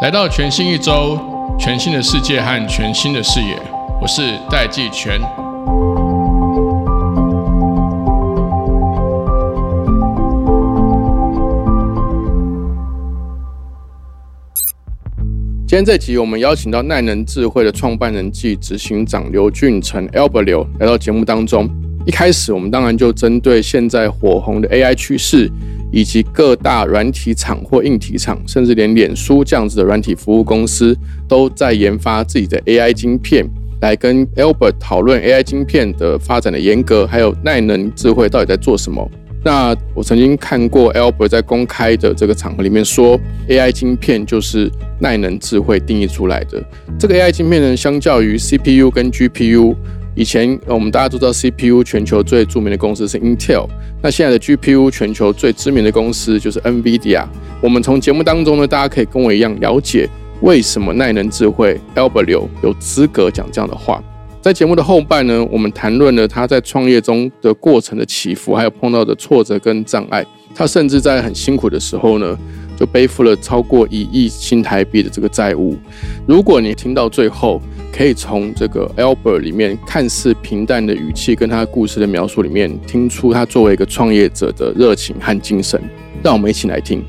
来到全新一周，全新的世界和全新的视野，我是戴季全。今天这集，我们邀请到耐能智慧的创办人暨执行长刘俊成 （Albert 刘）来到节目当中。一开始，我们当然就针对现在火红的 AI 趋势，以及各大软体厂或硬体厂，甚至连脸书这样子的软体服务公司，都在研发自己的 AI 晶片，来跟 Albert 讨论 AI 晶片的发展的严格，还有耐能智慧到底在做什么。那我曾经看过 Albert 在公开的这个场合里面说，AI 晶片就是耐能智慧定义出来的。这个 AI 晶片呢，相较于 CPU 跟 GPU，以前我们大家都知道 CPU 全球最著名的公司是 Intel，那现在的 GPU 全球最知名的公司就是 NVIDIA。我们从节目当中呢，大家可以跟我一样了解为什么耐能智慧 Albert 刘有资格讲这样的话。在节目的后半呢，我们谈论了他在创业中的过程的起伏，还有碰到的挫折跟障碍。他甚至在很辛苦的时候呢，就背负了超过一亿新台币的这个债务。如果你听到最后，可以从这个 Albert 里面看似平淡的语气跟他故事的描述里面，听出他作为一个创业者的热情和精神。让我们一起来听。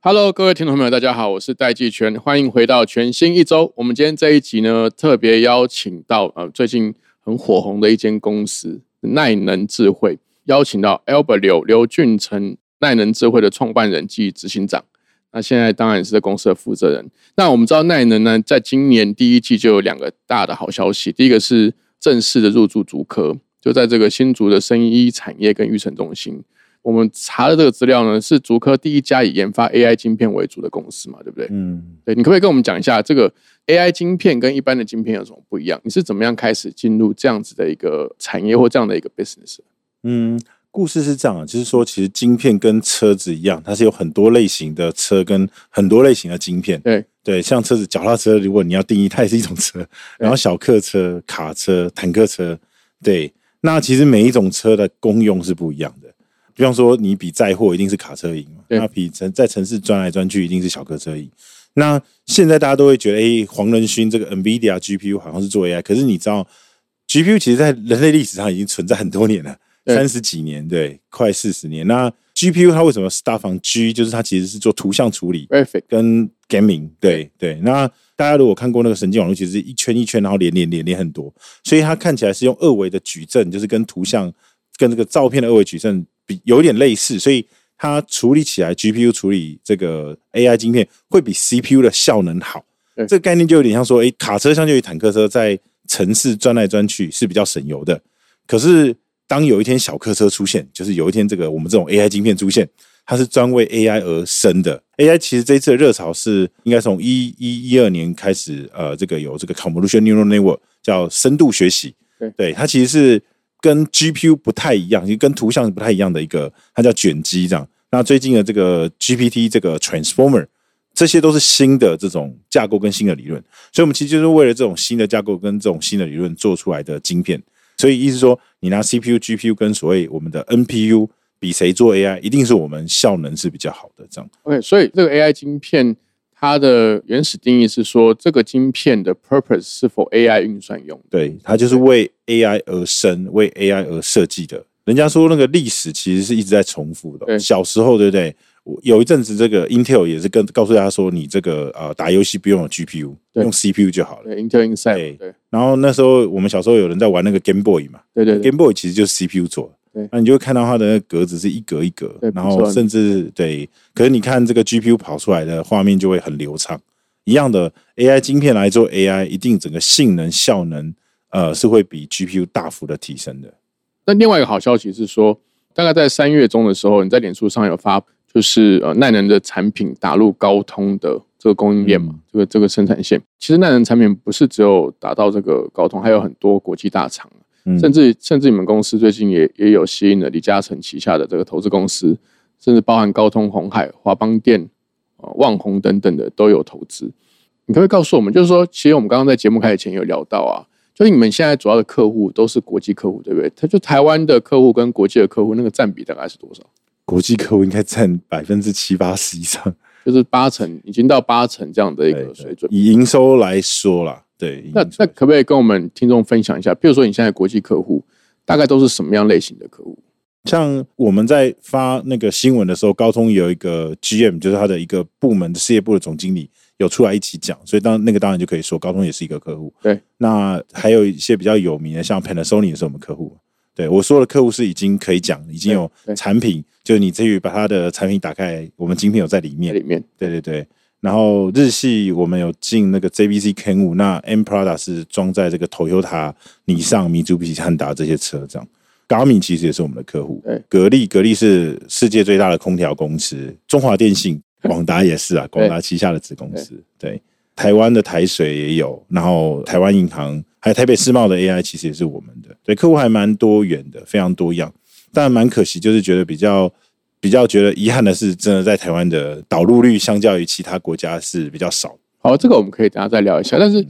Hello，各位听众朋友，大家好，我是戴季全，欢迎回到全新一周。我们今天这一集呢，特别邀请到呃最近很火红的一间公司耐能智慧，邀请到 Albert 刘刘俊成，耐能智慧的创办人暨执行长。那现在当然是公司的负责人。那我们知道耐能呢，在今年第一季就有两个大的好消息，第一个是正式的入驻竹科，就在这个新竹的生医产业跟育成中心。我们查的这个资料呢，是竹科第一家以研发 AI 晶片为主的公司嘛，对不对？嗯，对，你可不可以跟我们讲一下这个 AI 晶片跟一般的晶片有什么不一样？你是怎么样开始进入这样子的一个产业或这样的一个 business？嗯，故事是这样啊，就是说，其实晶片跟车子一样，它是有很多类型的车跟很多类型的晶片。对对，像车子、脚踏车，如果你要定义，它也是一种车。然后小客车、卡车、坦克车，对，那其实每一种车的功用是不一样的。比方说，你比载货一定是卡车赢嘛？那比城在城市钻来钻去一定是小客车赢。那现在大家都会觉得，哎，黄仁勋这个 NVIDIA GPU 好像是做 AI，可是你知道，GPU 其实在人类历史上已经存在很多年了，三十几年，对，快四十年。那 GPU 它为什么是大房 G？就是它其实是做图像处理跟 gaming，对对。那大家如果看过那个神经网络，其实一圈一圈，然后连连连连很多，所以它看起来是用二维的矩阵，就是跟图像跟这个照片的二维矩阵。比有点类似，所以它处理起来，GPU 处理这个 AI 晶片会比 CPU 的效能好。这个概念就有点像说，哎，卡车相较于坦克车在城市钻来钻去是比较省油的。可是当有一天小客车出现，就是有一天这个我们这种 AI 晶片出现，它是专为 AI 而生的。AI 其实这一次的热潮是应该从一一一二年开始，呃，这个有这个 Convolution Neural Network 叫深度学习。对，它其实是。跟 GPU 不太一样，就跟图像不太一样的一个，它叫卷积这样。那最近的这个 GPT 这个 Transformer，这些都是新的这种架构跟新的理论。所以，我们其实就是为了这种新的架构跟这种新的理论做出来的晶片。所以，意思说，你拿 CPU、GPU 跟所谓我们的 NPU 比谁做 AI，一定是我们效能是比较好的这样。OK，所以这个 AI 晶片。它的原始定义是说，这个晶片的 purpose 是否 AI 运算用？对，它就是为 AI 而生，为 AI 而设计的。人家说那个历史其实是一直在重复的。小时候对不对？有一阵子这个 Intel 也是跟告诉大家说，你这个呃打游戏不用 GPU，用 CPU 就好了。Intel Inside。对。然后那时候我们小时候有人在玩那个 Game Boy 嘛？对对。Game Boy 其实就是 CPU 做。那你就会看到它的格子是一格一格，然后甚至对，可是你看这个 GPU 跑出来的画面就会很流畅。一样的 AI 晶片来做 AI，一定整个性能效能呃是会比 GPU 大幅的提升的。那另外一个好消息是说，大概在三月中的时候，你在脸书上有发，就是呃耐能的产品打入高通的这个供应链嘛，这个这个生产线。其实耐能产品不是只有打到这个高通，还有很多国际大厂。甚至甚至你们公司最近也也有吸引了李嘉诚旗下的这个投资公司，甚至包含高通、红海、华邦电、呃旺宏等等的都有投资。你可不可以告诉我们，就是说，其实我们刚刚在节目开始前有聊到啊，就是你们现在主要的客户都是国际客户，对不对？他就台湾的客户跟国际的客户那个占比大概是多少？国际客户应该占百分之七八十以上，就是八成，已经到八成这样的一个水准。以营收来说啦，对。那那可不可以跟我们听众分享一下？比如说你现在国际客户大概都是什么样类型的客户？像我们在发那个新闻的时候，高通有一个 GM，就是他的一个部门的事业部的总经理有出来一起讲，所以当那个当然就可以说高通也是一个客户。对，那还有一些比较有名的，像 Panasonic 也是我们客户。对我说的客户是已经可以讲，已经有产品，就是你至于把他的产品打开，我们精品有在里面。里面，对对对。然后日系我们有进那个 JBC Ken 五，那 M Prada 是装在这个 Toyota、尼桑、米珠比汉达这些车这样。高米其实也是我们的客户，格力格力是世界最大的空调公司，中华电信、广达也是啊，广达旗下的子公司。对，台湾的台水也有，然后台湾银行还有台北世贸的 AI 其实也是我们的，对，客户还蛮多元的，非常多样。但蛮可惜，就是觉得比较比较觉得遗憾的是，真的在台湾的导入率相较于其他国家是比较少。好，这个我们可以等下再聊一下。但是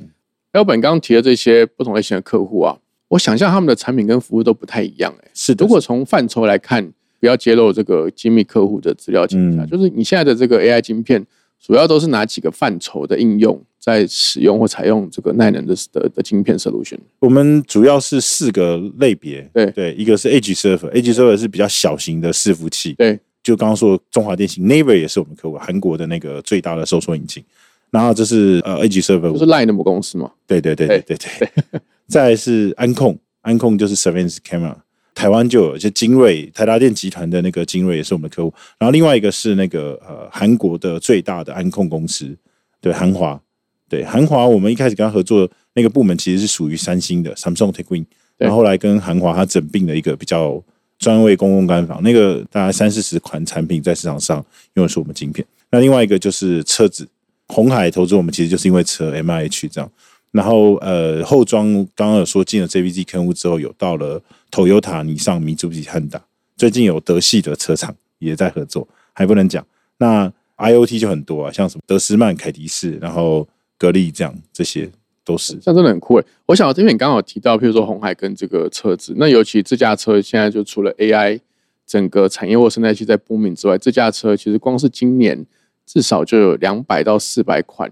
L 本刚刚提的这些不同类型的客户啊。我想象他们的产品跟服务都不太一样，哎，是。如果从范畴来看，不要揭露这个机密客户的资料，情况下，就是你现在的这个 AI 晶片，主要都是哪几个范畴的应用在使用或采用这个耐能的的的晶片 solution？我们主要是四个类别，对对，一个是 Edge Server，Edge Server 是比较小型的伺服器，对，就刚刚说中华电信，Naver 也是我们客户，韩国的那个最大的搜索引擎。然后这是呃 Edge Server，不是 Line 的母公司吗？对对对对对对。再是安控。安控就是 surveillance camera，台湾就有，一些精锐台达电集团的那个精锐也是我们的客户。然后另外一个是那个呃韩国的最大的安控公司，对韩华，对韩华，我们一开始跟他合作那个部门其实是属于三星的 Samsung t e c h w i n 然后后来跟韩华他整并了一个比较专为公共干房，那个大概三四十款产品在市场上用的是我们晶片。那另外一个就是车子，红海投资我们其实就是因为车 M I H 这样。然后呃，后装刚刚有说进了 JVC 客户之后，有到了 Toyota、尼桑、米珠比汉达，最近有德系的车厂也在合作，还不能讲。那 IOT 就很多啊，像什么德斯曼、凯迪士，然后格力这样，这些都是。像真的很酷诶。我想这边刚好提到，譬如说红海跟这个车子，那尤其自驾车现在就除了 AI 整个产业或生态系在波敏之外，自驾车其实光是今年至少就有两百到四百款。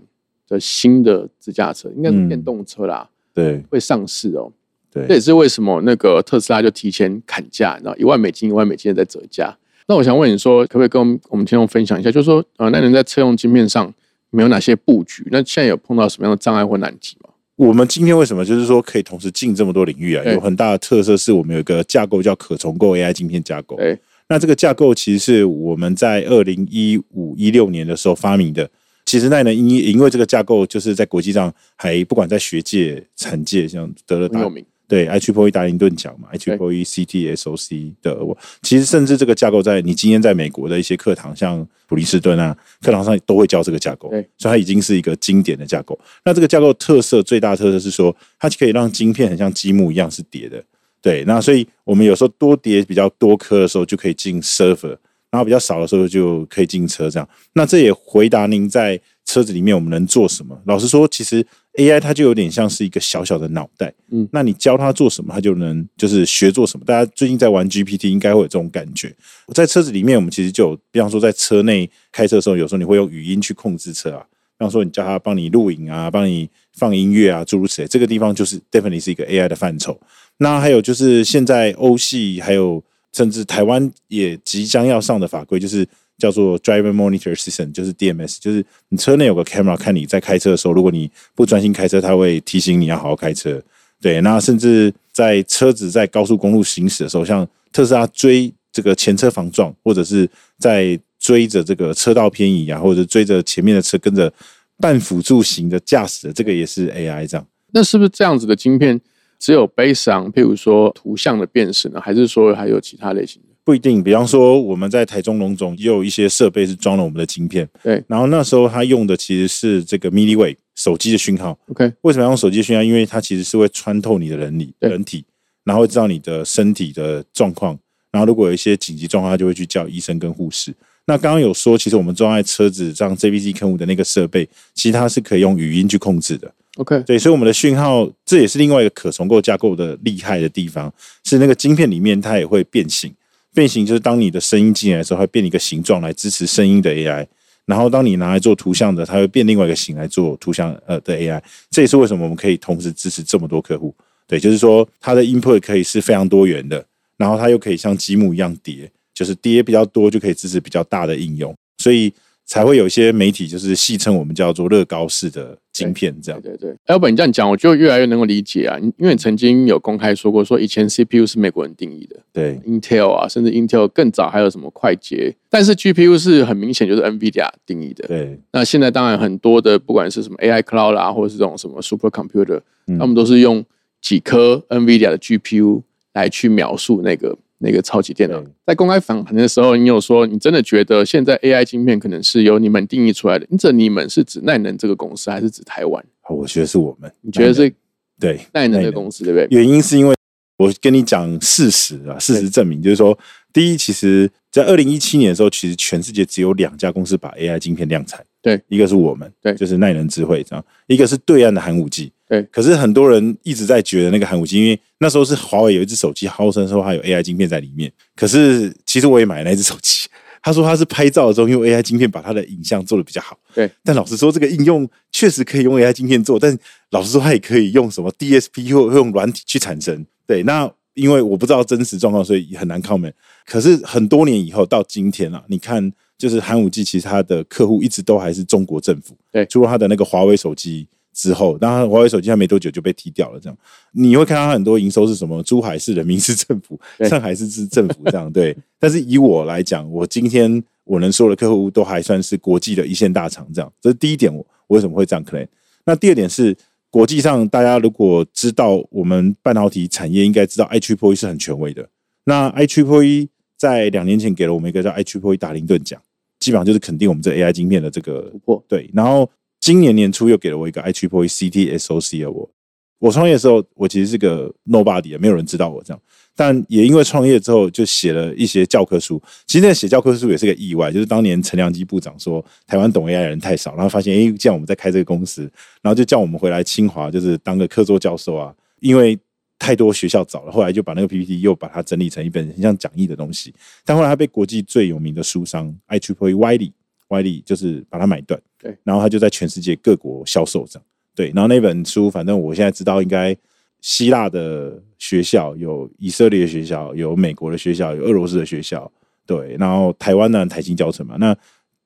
的新的自驾车应该是电动车啦，对，会上市哦。对，这也是为什么那个特斯拉就提前砍价，然后一万美金一万美金的在折价。那我想问你说，可不可以跟我们听众分享一下，就是说，呃，那您在车用晶片上没有哪些布局？那现在有碰到什么样的障碍或难题吗？我们今天为什么就是说可以同时进这么多领域啊？有很大的特色是我们有一个架构叫可重构 AI 晶片架构。对，那这个架构其实是我们在二零一五一六年的时候发明的。其实奈呢，因因为这个架构就是在国际上还不管在学界、产界，像得了大对 i t r i p e 达林顿奖嘛 i t r i p e CTSOC 的我，其实甚至这个架构在你今天在美国的一些课堂，像普林斯顿啊课堂上都会教这个架构，所以它已经是一个经典的架构。那这个架构特色最大特色是说，它可以让晶片很像积木一样是叠的，对。那所以我们有时候多叠比较多颗的时候，就可以进 server。然后比较少的时候就可以进车，这样。那这也回答您在车子里面我们能做什么？老实说，其实 AI 它就有点像是一个小小的脑袋，嗯，那你教它做什么，它就能就是学做什么。大家最近在玩 GPT，应该会有这种感觉。在车子里面，我们其实就有，比方说在车内开车的时候，有时候你会用语音去控制车啊，比方说你叫它帮你录影啊，帮你放音乐啊，诸如此类。这个地方就是 definitely 是一个 AI 的范畴。那还有就是现在欧系还有。甚至台湾也即将要上的法规，就是叫做 Driver Monitor System，就是 DMS，就是你车内有个 camera，看你在开车的时候，如果你不专心开车，它会提醒你要好好开车。对，那甚至在车子在高速公路行驶的时候，像特斯拉追这个前车防撞，或者是在追着这个车道偏移啊，或者追着前面的车跟着半辅助型的驾驶的，这个也是 AI 这样。那是不是这样子的晶片？只有悲伤，譬如说图像的辨识呢，还是说还有其他类型？不一定。比方说，我们在台中龙总也有一些设备是装了我们的晶片。对。然后那时候他用的其实是这个 milliwave 手机的讯号。OK。为什么要用手机讯号？因为它其实是会穿透你的人体，人体，然后会知道你的身体的状况。然后如果有一些紧急状况，他就会去叫医生跟护士。那刚刚有说，其实我们装在车子上 JVC 坑五的那个设备，其实它是可以用语音去控制的。OK，对，所以我们的讯号，这也是另外一个可重构架构的厉害的地方，是那个晶片里面它也会变形。变形就是当你的声音进来的时候，它会变一个形状来支持声音的 AI。然后当你拿来做图像的，它会变另外一个形来做图像呃的 AI。这也是为什么我们可以同时支持这么多客户。对，就是说它的 input 可以是非常多元的，然后它又可以像积木一样叠，就是叠比较多就可以支持比较大的应用，所以才会有一些媒体就是戏称我们叫做乐高式的晶片这样。对对对，Albert，你这样讲，我就越来越能够理解啊，因因为你曾经有公开说过，说以前 CPU 是美国人定义的对，Intel 啊，甚至 Intel 更早还有什么快捷，但是 GPU 是很明显就是 NVIDIA 定义的。对。那现在当然很多的，不管是什么 AI Cloud 啦，或者是这种什么 Super Computer，嗯。他们都是用几颗 NVIDIA 的 GPU 来去描述那个那个超级电脑。在公开访谈的时候，你有说你真的觉得现在 AI 晶片可能是由你们定义出来的？你这你们是指奈能这个公司，还是指台湾？好我觉得是我们。你觉得是对？奈能的公司，对不对？原因是因为我跟你讲事实啊，事实证明就是说，第一，其实在二零一七年的时候，其实全世界只有两家公司把 AI 晶片量产，对，一个是我们，对就是耐能智慧这样，一个是对岸的寒武纪，对可是很多人一直在觉得那个寒武纪，因为那时候是华为有一只手机号称说它有 AI 晶片在里面，可是其实我也买了那只手机。他说他是拍照的时候用 AI 晶片把他的影像做的比较好，对。但老实说，这个应用确实可以用 AI 晶片做，但老实说，它也可以用什么 DSP 或或用软体去产生。对，那因为我不知道真实状况，所以很难 comment。可是很多年以后到今天啊，你看，就是寒武纪其实它的客户一直都还是中国政府，对除了它的那个华为手机之后，当然华为手机还没多久就被踢掉了。这样你会看到它很多营收是什么，珠海市人民市政府、上海市市政府这样对。但是以我来讲，我今天我能说的客户都还算是国际的一线大厂，这样这是第一点。我我为什么会这样 claim？那第二点是。国际上，大家如果知道我们半导体产业，应该知道 i t r i p e 是很权威的。那 i t r i p e 在两年前给了我们一个叫 i t r i p e 达林顿奖，基本上就是肯定我们这 AI 晶片的这个突破对。然后今年年初又给了我一个 i t r i p l e CT SOC 的我。我创业的时候，我其实是个 nobody，没有人知道我这样。但也因为创业之后，就写了一些教科书。其实那写教科书也是个意外，就是当年陈良基部长说台湾懂 AI 的人太少，然后发现诶，既然我们在开这个公司，然后就叫我们回来清华，就是当个客座教授啊。因为太多学校找了，后来就把那个 PPT 又把它整理成一本很像讲义的东西。但后来他被国际最有名的书商 i t r i p l e Wiley Wiley 就是把它买断，对，然后他就在全世界各国销售这样。对，然后那本书，反正我现在知道，应该希腊的学校有以色列的学校，有美国的学校，有俄罗斯的学校，对，然后台湾呢台新教程嘛，那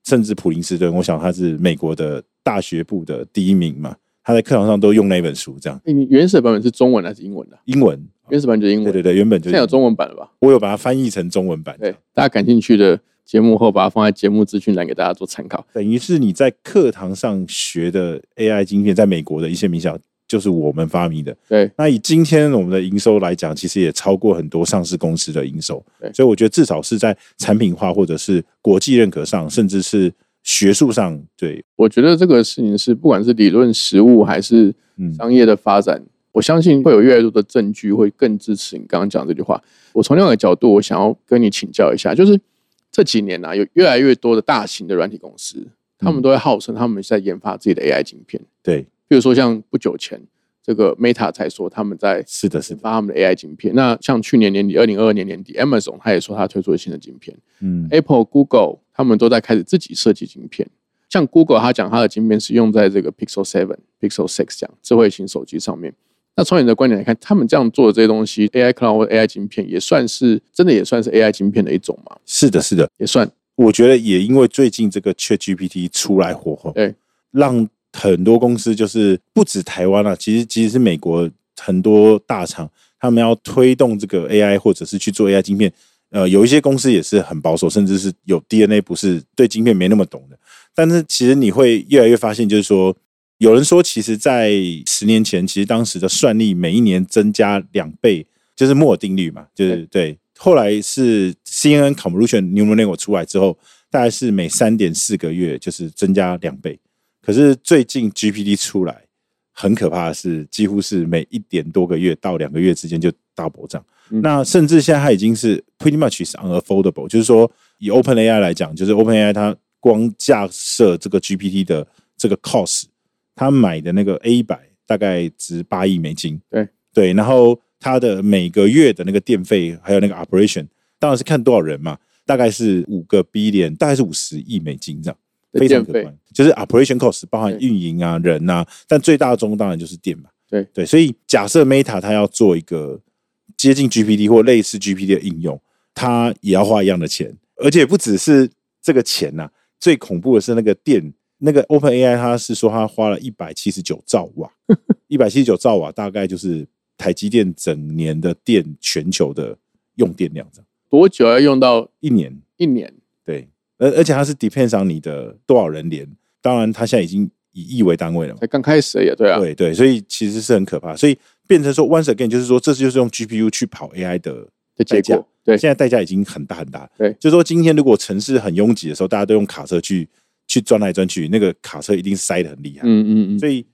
甚至普林斯顿，我想他是美国的大学部的第一名嘛，他在课堂上都用那本书，这样。你原始版本是中文还是英文的？英文，原始版就是英文，对对对，原本就是现在有中文版了吧？我有把它翻译成中文版，对，大家感兴趣的节目后，把它放在节目资讯栏给大家做参考。等于是你在课堂上学的 AI 晶片，在美国的一些名校就是我们发明的。对，那以今天我们的营收来讲，其实也超过很多上市公司的营收对，所以我觉得至少是在产品化或者是国际认可上，甚至是学术上，对，我觉得这个事情是不管是理论实务还是嗯，商业的发展，我相信会有越来越多的证据会更支持你刚刚讲这句话。我从另外一个角度，我想要跟你请教一下，就是这几年啊，有越来越多的大型的软体公司，他们都会号称他们在研发自己的 AI 晶片。对，比如说像不久前，这个 Meta 才说他们在是的，是发他们的 AI 晶片。那像去年年底，二零二二年年底，Amazon 他也说他推出了新的晶片。嗯，Apple、Google 他们都在开始自己设计晶片。像 Google，他讲他的晶片是用在这个 Pixel Seven、Pixel Six 这样智慧型手机上面。那从你的观点来看，他们这样做的这些东西，AI Cloud 或 AI 晶片，也算是真的也算是 AI 晶片的一种嘛？是的，是的，也算我觉得也因为最近这个 ChatGPT 出来火红，对，让很多公司就是不止台湾啊，其实其实是美国很多大厂，他们要推动这个 AI 或者是去做 AI 晶片，呃，有一些公司也是很保守，甚至是有 DNA 不是对晶片没那么懂的。但是其实你会越来越发现，就是说，有人说，其实，在十年前，其实当时的算力每一年增加两倍，就是摩尔定律嘛，就是对。后来是 CNN Convolution Neural Network 出来之后，大概是每三点四个月就是增加两倍。可是最近 GPT 出来，很可怕的是，几乎是每一点多个月到两个月之间就大暴涨。嗯那甚至现在它已经是 pretty much is unaffordable，就是说以 Open AI 来讲，就是 Open AI 它光架设这个 GPT 的这个 cost，它买的那个 A 百大概值八亿美金。对对，然后他的每个月的那个电费还有那个 operation，当然是看多少人嘛，大概是五个 billion，大概是五十亿美金这样。非常可观，就是 operation cost 包含对运营啊、人啊，但最大宗当然就是电嘛。对对，所以假设 Meta 它要做一个接近 GPT 或类似 GPT 的应用，它也要花一样的钱，而且不只是这个钱呐、最恐怖的是那个电，那个 Open AI 它是说它花了一百七十九兆瓦，一百七十九兆瓦大概就是台积电整年的电全球的用电量这样，多久要用到？一年。一年？对，而而且它是 depends on 你的多少人连，当然它现在已经以亿为单位了嘛。才刚开始而已啊，对啊，对对，所以其实是很可怕，所以变成说 once again 就是说，这就是用 GPU 去跑 AI 的的结果，对。现在代价已经很大很大。对。就是说今天如果城市很拥挤的时候，大家都用卡车去去钻来钻去，那个卡车一定是塞的很厉害。嗯嗯嗯，所以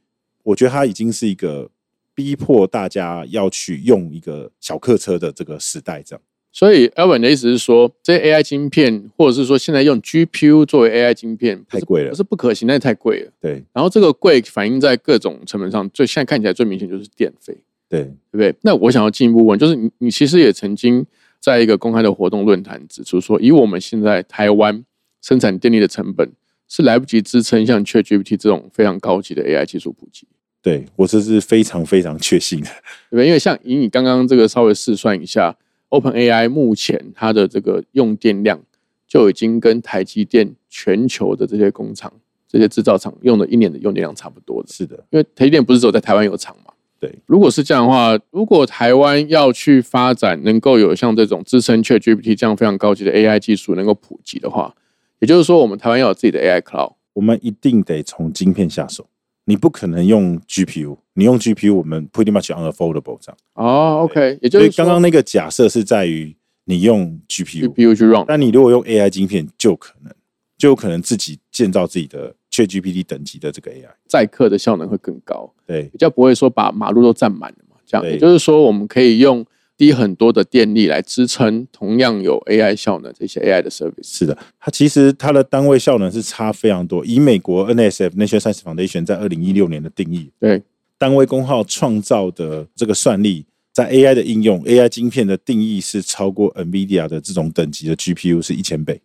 我觉得它已经是一个逼迫大家要去用一个小客车的这个时代，这样。所以 Elvin 的意思是说，这些 AI 晶片，或者是说现在用 GPU 作为 AI 晶片，太贵了不是不可行，但是太贵了。对然后这个贵反映在各种成本上，最现在看起来最明显就是电费，对对不对？那我想要进一步问，就是你你其实也曾经在一个公开的活动论坛指出说，以我们现在台湾生产电力的成本是来不及支撑像 ChatGPT 这种非常高级的 AI 技术普及，对，我这是非常非常确信的。因为像以你刚刚这个稍微试算一下，OpenAI 目前它的这个用电量就已经跟台积电全球的这些工厂、这些制造厂用的一年的用电量差不多的。是的，因为台积电不是只有在台湾有厂嘛？对。如果是这样的话，如果台湾要去发展能够有像这种支撑 ChatGPT 这样非常高级的 AI 技术能够普及的话，也就是说，我们台湾要有自己的 AI Cloud。我们一定得从晶片下手，你不可能用 GPU，你用 GPU 我们 pretty much unaffordable 这样。哦，OK，也就所以是说刚刚那个假设是在于你用 GPU，GPU 去 run，但你如果用 AI 晶片，就可能就有可能自己建造自己的 ChatGPT 等级的这个 AI。载客的效能会更高。对比较不会说把马路都占满了嘛。这样也就是说，我们可以用低很多的电力来支撑同样有 AI 效能这些 AI 的 service。是的，它其实它的单位效能是差非常多。以美国 NSF National Science Foundation 在二零一六年的定义，对，单位功耗创造的这个算力，在 AI 的应用，AI 晶片的定义是超过 NVIDIA 的这种等级的 GPU 是一千倍。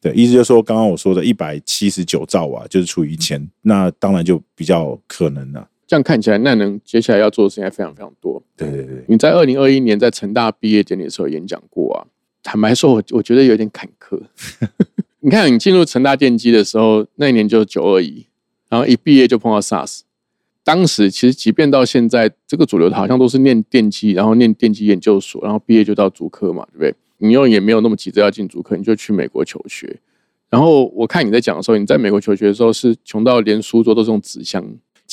对，意思就是说，刚刚我说的一百七十九兆瓦就是除以一千，那当然就比较可能了。这样看起来，那能接下来要做的事情还非常非常多。对对对，你在二零二一年在成大毕业典礼的时候演讲过啊，坦白说，我我觉得有点坎坷。你看，你进入成大电机的时候，那一年就九二一，然后一毕业就碰到 SARS。当时其实，即便到现在，这个主流的好像都是念电机，然后念电机研究所，然后毕业就到主科嘛，对不对？你又也没有那么急着要进主科，你就去美国求学。然后我看你在讲的时候，你在美国求学的时候是穷到连书桌都是用纸箱，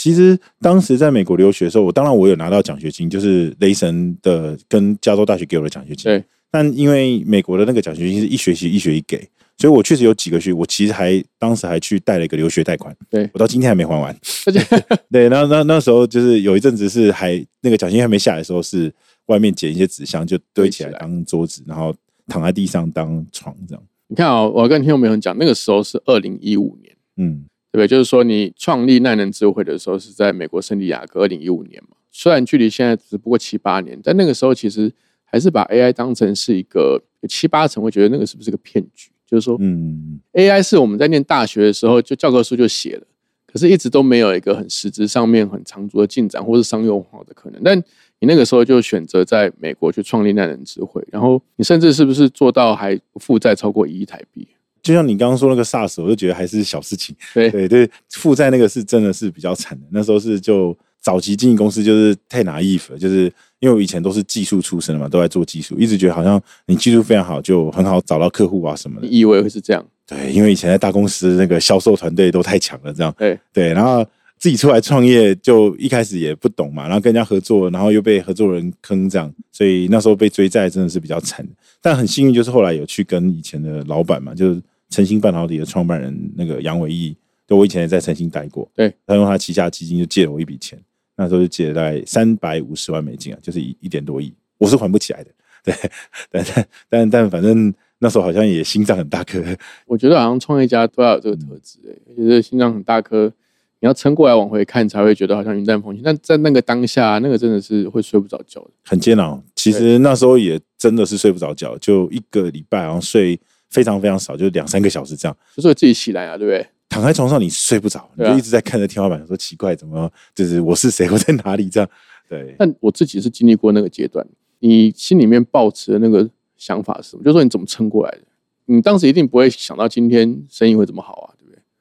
其实当时在美国留学的时候，我当然我有拿到奖学金，就是雷神的跟加州大学给我的奖学金。对，但因为美国的那个奖学金是一学期一学一给，所以我确实有几个学，我其实还当时还去贷了一个留学贷款，对我到今天还没还完。对，那那那时候就是有一阵子是还那个奖学金还没下来的时候，是外面捡一些纸箱就堆起来当桌子，然后躺在地上当床这样。你看啊、我要跟听众朋友讲，那个时候是二零一五年。嗯，对不对？就是说，你创立奈能智慧的时候是在美国圣地亚哥，二零一五年嘛。虽然距离现在只不过七八年，但那个时候其实还是把 AI 当成是一个七八成会觉得那个是不是个骗局？就是说嗯，，AI 是我们在念大学的时候就教科书就写了，可是一直都没有一个很实质上面很长足的进展或是商用化的可能。但你那个时候就选择在美国去创立奈能智慧，然后你甚至是不是做到还负债超过一亿台币？就像你刚刚说那个 SARS，我就觉得还是小事情。对对对，负债那个是真的是比较惨的。那时候是就早期经纪公司就是太拿 if 了，就是因为我以前都是技术出身的嘛，都在做技术，一直觉得好像你技术非常好，就很好找到客户啊什么的。你以为会是这样？对，因为以前在大公司那个销售团队都太强了，这样对对，然后自己出来创业，就一开始也不懂嘛，然后跟人家合作，然后又被合作人坑这样，所以那时候被追债真的是比较惨。但很幸运，就是后来有去跟以前的老板嘛，就是晨星半导体的创办人那个杨伟毅，就我以前也在晨星待过，对，他用他旗下基金就借了我一笔钱，那时候就借了大概三百五十万美金啊，就是一一点多亿，我是还不起来的。对，但但但但反正那时候好像也心脏很大颗，我觉得好像创业家都要有这个特质、欸，而且这个心脏很大颗，你要撑过来往回看，才会觉得好像云淡风轻。但在那个当下，那个真的是会睡不着觉的。很煎熬。其实那时候也真的是睡不着觉，就一个礼拜好像睡非常非常少，就两三个小时这样。就是自己起来啊，对不对？躺在床上你睡不着，你就一直在看着天花板，说奇怪，怎么就是我是谁，我在哪里这样？对，但我自己是经历过那个阶段，你心里面抱持的那个想法是什么？就是说你怎么撑过来的？你当时一定不会想到今天生意会怎么好啊？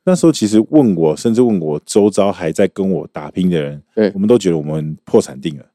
那时候其实问我，甚至问我周遭还在跟我打拼的人，对我们都觉得我们破产定了，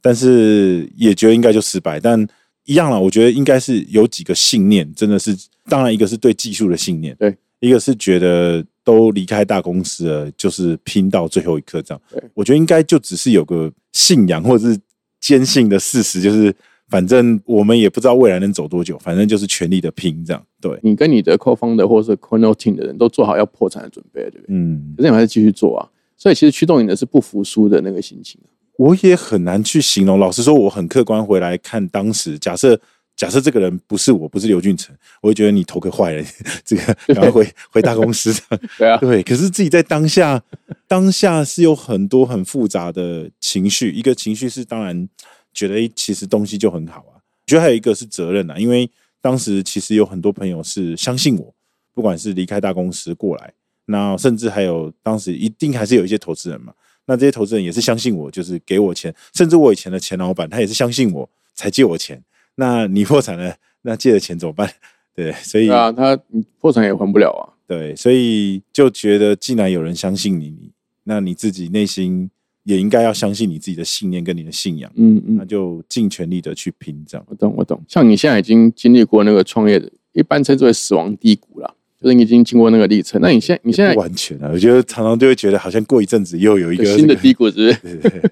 但是也觉得应该就失败。但一样了，我觉得应该是有几个信念，真的是，当然一个是对技术的信念，对，一个是觉得都离开大公司了，就是拼到最后一刻这样。对我觉得应该就只是有个信仰或者是坚信的事实，就是反正我们也不知道未来能走多久，反正就是全力的拼这样。对，你跟你的 co-founder 或者是 team 的人都做好要破产的准备，对不对？嗯。可是你们还是继续做啊。所以其实驱动你的是不服输的那个心情。我也很难去形容。老实说，我很客观回来看当时，假设假设这个人不是我，不是刘俊成，我会觉得你头壳坏了，这个然后回回大公司。对啊，对，可是自己在当下，当下是有很多很复杂的情绪。一个情绪是当然觉得，诶，其实东西就很好啊。我觉得还有一个是责任啊，因为当时其实有很多朋友是相信我，不管是离开大公司过来，那甚至还有当时一定还是有一些投资人嘛。那这些投资人也是相信我，就是给我钱，甚至我以前的前老板他也是相信我才借我钱。那你破产了，那借的钱怎么办？对，所以啊，他破产也还不了啊。对，所以就觉得，既然有人相信你，你那你自己内心也应该要相信你自己的信念跟你的信仰，嗯嗯那，就尽全力的去拼，这样。我懂我懂。像你现在已经经历过那个创业的，一般称之为死亡低谷了，就是你已经经过那个历程。那你现在你现在不完全啊，我觉得常常就会觉得，好像过一阵子又有一个新的低谷，是不是？对 对对，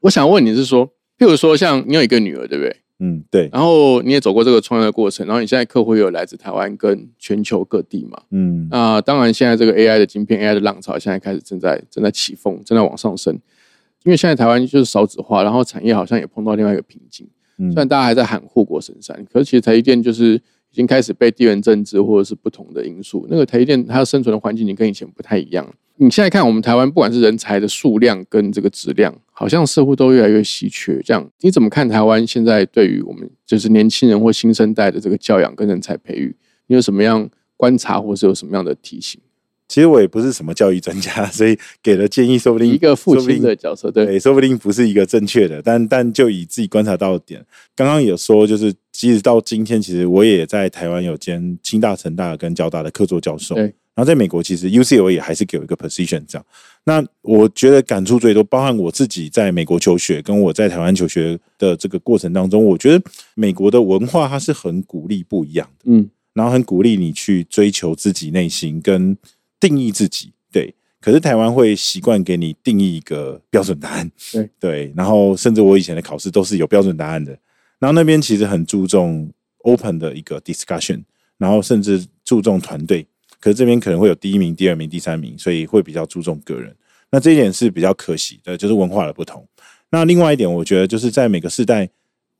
我想问你是说，譬如说像你有一个女儿，对不对？嗯，对，然后你也走过这个创业的过程，然后你现在客户也有来自台湾跟全球各地嘛？嗯那当然，现在这个 AI 的晶片、AI 的浪潮现在开始正在正在起风，正在往上升。因为现在台湾就是少子化，然后产业好像也碰到另外一个瓶颈。嗯虽然大家还在喊护国神山，可是其实台积电就是已经开始被地缘政治或者是不同的因素，那个台积电它生存的环境已经跟以前不太一样。你现在看我们台湾，不管是人才的数量跟这个质量，好像似乎都越来越稀缺。这样你怎么看台湾现在对于我们就是年轻人或新生代的这个教养跟人才培育，你有什么样观察，或是有什么样的提醒？其实我也不是什么教育专家，所以给的建议说不定一个父亲的角色，对，对，说不定不是一个正确的，但但就以自己观察到的点，刚刚有说，就是即使到今天，其实我也在台湾有兼清大、成大跟交大的客座教授，对。然后在美国，其实 UCLA 也还是给我一个 position 这样。那我觉得感触最多，包含我自己在美国求学，跟我在台湾求学的这个过程当中，我觉得美国的文化它是很鼓励不一样的。嗯，然后很鼓励你去追求自己内心跟定义自己，对。可是台湾会习惯给你定义一个标准答案，对对。然后甚至我以前的考试都是有标准答案的，然后那边其实很注重 open 的一个 discussion，然后甚至注重团队。可是这边可能会有第一名、第二名、第三名，所以会比较注重个人。那这一点是比较可惜的，就是文化的不同。那另外一点，我觉得就是在每个世代，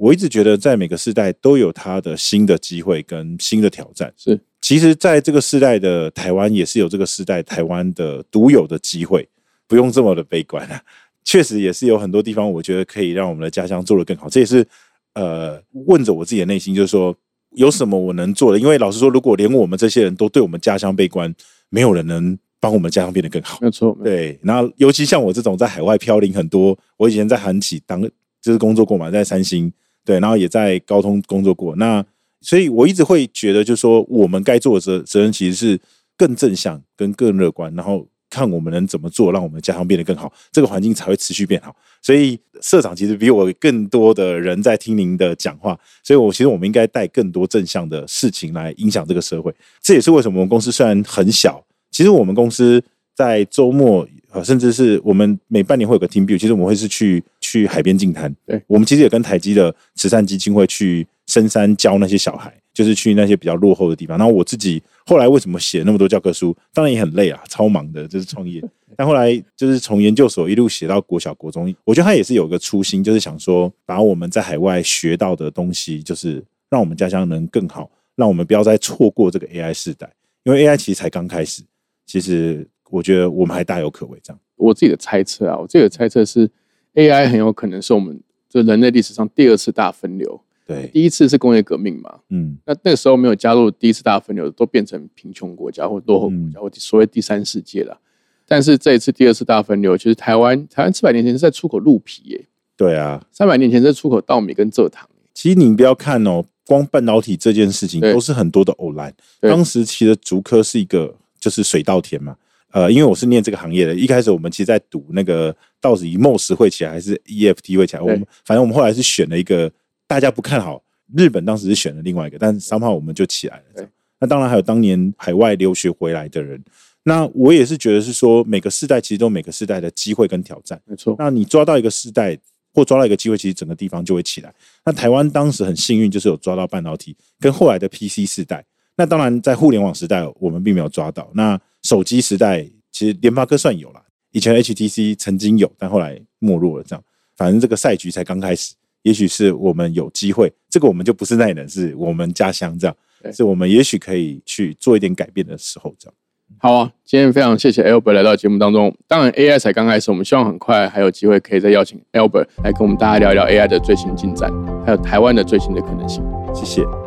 我一直觉得在每个世代都有它的新的机会跟新的挑战。是，其实在这个世代的台湾，也是有这个世代台湾的独有的机会，不用这么的悲观啊。确实也是有很多地方，我觉得可以让我们的家乡做得更好。这也是呃问着我自己的内心，就是说有什么我能做的？因为老实说，如果连我们这些人都对我们家乡悲观，没有人能帮我们家乡变得更好。没有错，对，然后尤其像我这种在海外飘零很多，我以前在韩企当就是工作过嘛，在三星，对，然后也在高通工作过。那所以我一直会觉得，就是说我们该做的责责任其实是更正向、跟更乐观，然后看我们能怎么做，让我们的家乡变得更好，这个环境才会持续变好。所以社长其实比我更多的人在听您的讲话，所以我其实我们应该带更多正向的事情来影响这个社会。这也是为什么我们公司虽然很小，其实我们公司在周末，呃，甚至是我们每半年会有个 team build，其实我们会是去去海边净滩。对我们其实也跟台积的慈善基金会去深山教那些小孩，就是去那些比较落后的地方。然后我自己后来为什么写那么多教科书？当然也很累啊，超忙的，就是创业。但后来就是从研究所一路写到国小、国中，我觉得他也是有个初心，就是想说把我们在海外学到的东西，就是让我们家乡能更好，让我们不要再错过这个 AI 时代。因为 AI 其实才刚开始，其实我觉得我们还大有可为。这样，我自己的猜测啊，我自己的猜测是，AI 很有可能是我们就人类历史上第二次大分流。对，第一次是工业革命嘛，嗯，那那个时候没有加入第一次大分流，都变成贫穷国家或落后国家，或所谓第三世界了。但是这一次第二次大分流，其实台湾台湾四百年前是在出口鹿皮耶，对啊，三百年前在出口稻米跟蔗糖。其实你不要看哦，光半导体这件事情都是很多的偶然。当时其实竹科是一个就是水稻田嘛，呃，因为我是念这个行业的，一开始我们其实在赌那个到底 MOS 会起来还是 EFT 会起来，我们反正我们后来是选了一个大家不看好。日本当时是选了另外一个，但三号我们就起来了。那当然还有当年海外留学回来的人。那我也是觉得是说，每个世代其实都有每个世代的机会跟挑战。没错。那你抓到一个世代或抓到一个机会，其实整个地方就会起来。那台湾当时很幸运，就是有抓到半导体跟后来的 PC 世代。那当然在互联网时代，我们并没有抓到。那手机时代，其实联发科算有了。以前 HTC 曾经有，但后来没落了。这样，反正这个赛局才刚开始。也许是我们有机会，这个我们就不是奈人，是我们家乡这样，是我们也许可以去做一点改变的时候这样。好啊，今天非常谢谢 Albert 来到节目当中。当然 AI 才刚开始，我们希望很快还有机会可以再邀请 Albert 来跟我们大家聊一聊 AI 的最新进展，还有台湾的最新的可能性。谢谢。